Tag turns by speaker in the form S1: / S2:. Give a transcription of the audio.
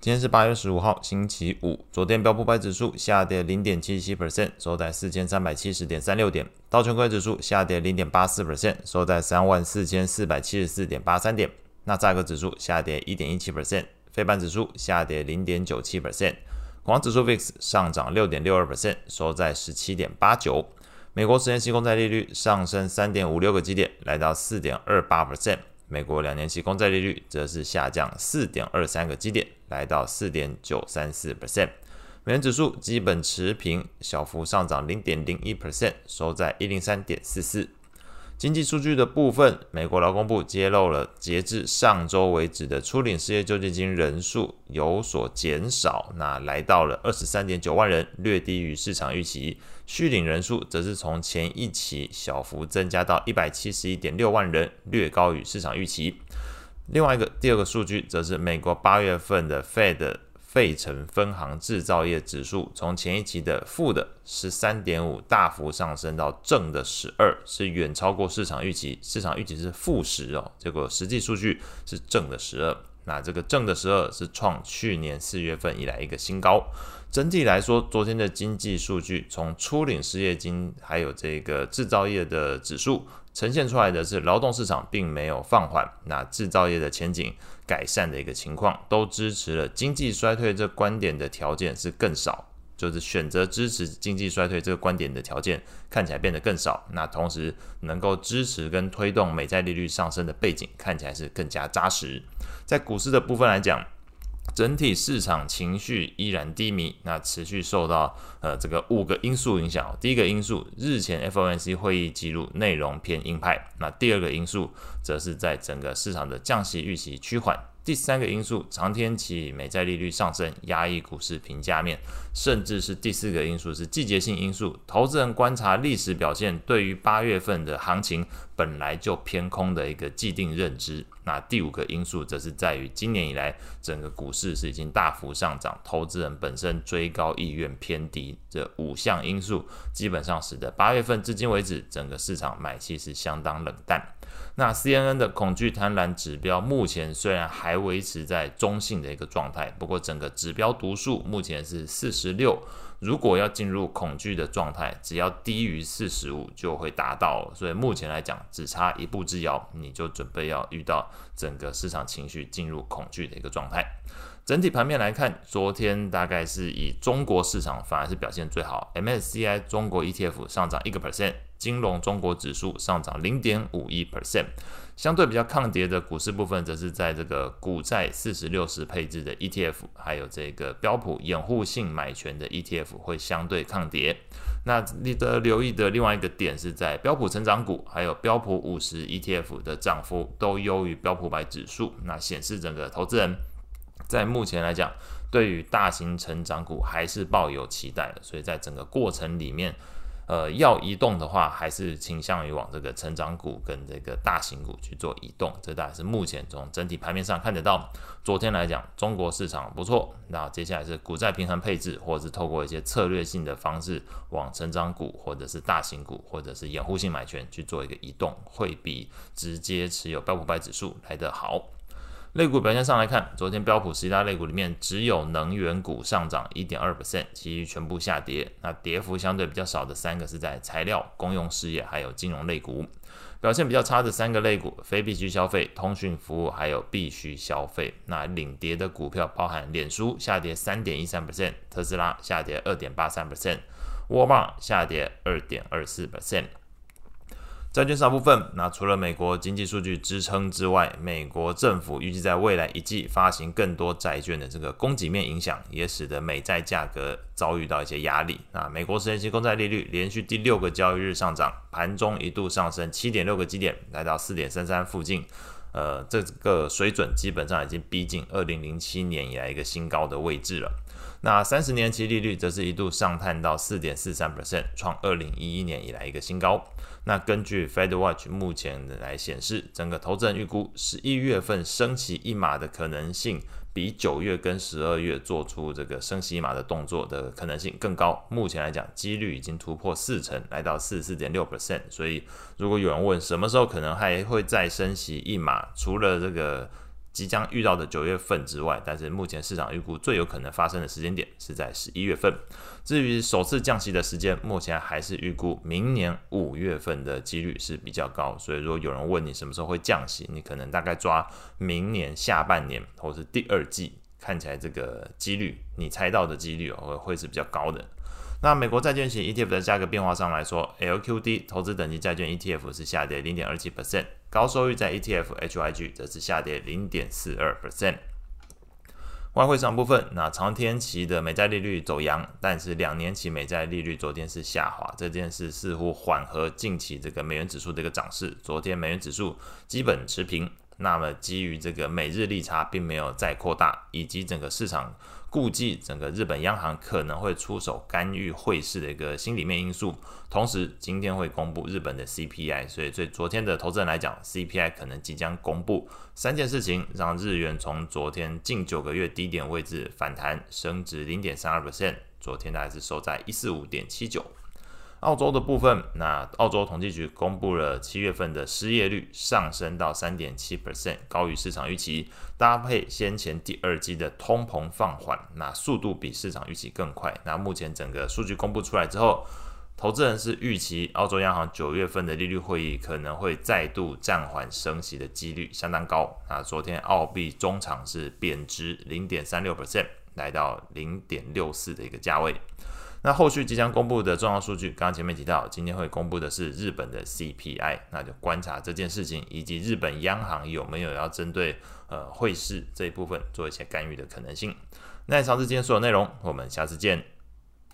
S1: 今天是八月十五号，星期五。昨天标普百指数下跌零点七七 percent，收在四千三百七十点三六点。道琼斯指数下跌零点八四 percent，收在三万四千四百七十四点八三点。纳斯达克指数下跌一点一七 percent，费半指数下跌零点九七 percent。恐慌指数 VIX 上涨六点六二 percent，收在十七点八九。美国十年期公债利率上升三点五六个基点，来到四点二八 percent。美国两年期公债利率则是下降四点二三个基点，来到四点九三四 percent。美元指数基本持平，小幅上涨零点零一 percent，收在一零三点四四。经济数据的部分，美国劳工部揭露了截至上周为止的初领失业救济金人数有所减少，那来到了二十三点九万人，略低于市场预期。续领人数则是从前一期小幅增加到一百七十一点六万人，略高于市场预期。另外一个第二个数据则是美国八月份的 Fed。费城分行制造业指数从前一期的负的十三点五大幅上升到正的十二，是远超过市场预期。市场预期是负十哦，结果实际数据是正的十二。那这个正的十二是创去年四月份以来一个新高。整体来说，昨天的经济数据从初领失业金还有这个制造业的指数呈现出来的是劳动市场并没有放缓，那制造业的前景。改善的一个情况，都支持了经济衰退这观点的条件是更少，就是选择支持经济衰退这个观点的条件看起来变得更少。那同时能够支持跟推动美债利率上升的背景看起来是更加扎实。在股市的部分来讲。整体市场情绪依然低迷，那持续受到呃这个五个因素影响。第一个因素，日前 FOMC 会议记录内容偏鹰派。那第二个因素，则是在整个市场的降息预期趋缓。第三个因素，长天期美债利率上升，压抑股市评价面，甚至是第四个因素是季节性因素，投资人观察历史表现，对于八月份的行情本来就偏空的一个既定认知。那第五个因素则是在于今年以来整个股市是已经大幅上涨，投资人本身追高意愿偏低，这五项因素基本上使得八月份至今为止整个市场买气是相当冷淡。那 CNN 的恐惧贪婪指标目前虽然还维持在中性的一个状态，不过整个指标读数目前是四十六。如果要进入恐惧的状态，只要低于四十五就会达到。所以目前来讲，只差一步之遥，你就准备要遇到整个市场情绪进入恐惧的一个状态。整体盘面来看，昨天大概是以中国市场反而是表现最好，MSCI 中国 ETF 上涨一个 percent。金融中国指数上涨零点五一 percent，相对比较抗跌的股市部分，则是在这个股债四十六十配置的 ETF，还有这个标普掩护性买权的 ETF 会相对抗跌。那你得留意的另外一个点是在标普成长股，还有标普五十 ETF 的涨幅都优于标普百指数，那显示整个投资人在目前来讲，对于大型成长股还是抱有期待的，所以在整个过程里面。呃，要移动的话，还是倾向于往这个成长股跟这个大型股去做移动，这大概是目前从整体盘面上看得到。昨天来讲，中国市场不错，那接下来是股债平衡配置，或者是透过一些策略性的方式往成长股，或者是大型股，或者是掩护性买权去做一个移动，会比直接持有标普百指数来得好。类股表现上来看，昨天标普十大类股里面只有能源股上涨一点二 percent，其余全部下跌。那跌幅相对比较少的三个是在材料、公用事业还有金融类股。表现比较差的三个类股，非必需消费、通讯服务还有必需消费。那领跌的股票包含脸书下跌三点一三 percent，特斯拉下跌二点八三 percent，沃尔玛下跌二点二四 percent。债券市部分，那除了美国经济数据支撑之外，美国政府预计在未来一季发行更多债券的这个供给面影响，也使得美债价格遭遇到一些压力。那美国十年期公债利率连续第六个交易日上涨，盘中一度上升七点六个基点，来到四点三三附近。呃，这个水准基本上已经逼近二零零七年以来一个新高的位置了。那三十年期利率则是一度上探到四点四三 percent，创二零一一年以来一个新高。那根据 FedWatch 目前的来显示，整个投资人预估十一月份升息一码的可能性，比九月跟十二月做出这个升息一码的动作的可能性更高。目前来讲，几率已经突破四成，来到四十四点六 percent。所以，如果有人问什么时候可能还会再升息一码，除了这个。即将遇到的九月份之外，但是目前市场预估最有可能发生的时间点是在十一月份。至于首次降息的时间，目前还是预估明年五月份的几率是比较高。所以如果有人问你什么时候会降息，你可能大概抓明年下半年或是第二季，看起来这个几率，你猜到的几率会会是比较高的。那美国债券型 ETF 的价格变化上来说，LQD 投资等级债券 ETF 是下跌零点二七 percent，高收益在 ETF HYG 则是下跌零点四二 percent。外汇上部分，那长天期的美债利率走扬，但是两年期美债利率昨天是下滑，这件事似乎缓和近期这个美元指数的一个涨势。昨天美元指数基本持平。那么基于这个美日利差并没有再扩大，以及整个市场估计整个日本央行可能会出手干预汇市的一个心理面因素，同时今天会公布日本的 CPI，所以对昨天的投资人来讲，CPI 可能即将公布，三件事情让日元从昨天近九个月低点位置反弹升值零点三二 percent，昨天大概是收在一四五点七九。澳洲的部分，那澳洲统计局公布了七月份的失业率上升到三点七 percent，高于市场预期。搭配先前第二季的通膨放缓，那速度比市场预期更快。那目前整个数据公布出来之后，投资人是预期澳洲央行九月份的利率会议可能会再度暂缓升息的几率相当高。那昨天澳币中场是贬值零点三六 percent，来到零点六四的一个价位。那后续即将公布的重要数据，刚刚前面提到，今天会公布的是日本的 CPI，那就观察这件事情，以及日本央行有没有要针对呃汇市这一部分做一些干预的可能性。那以上是今天所有内容，我们下次见。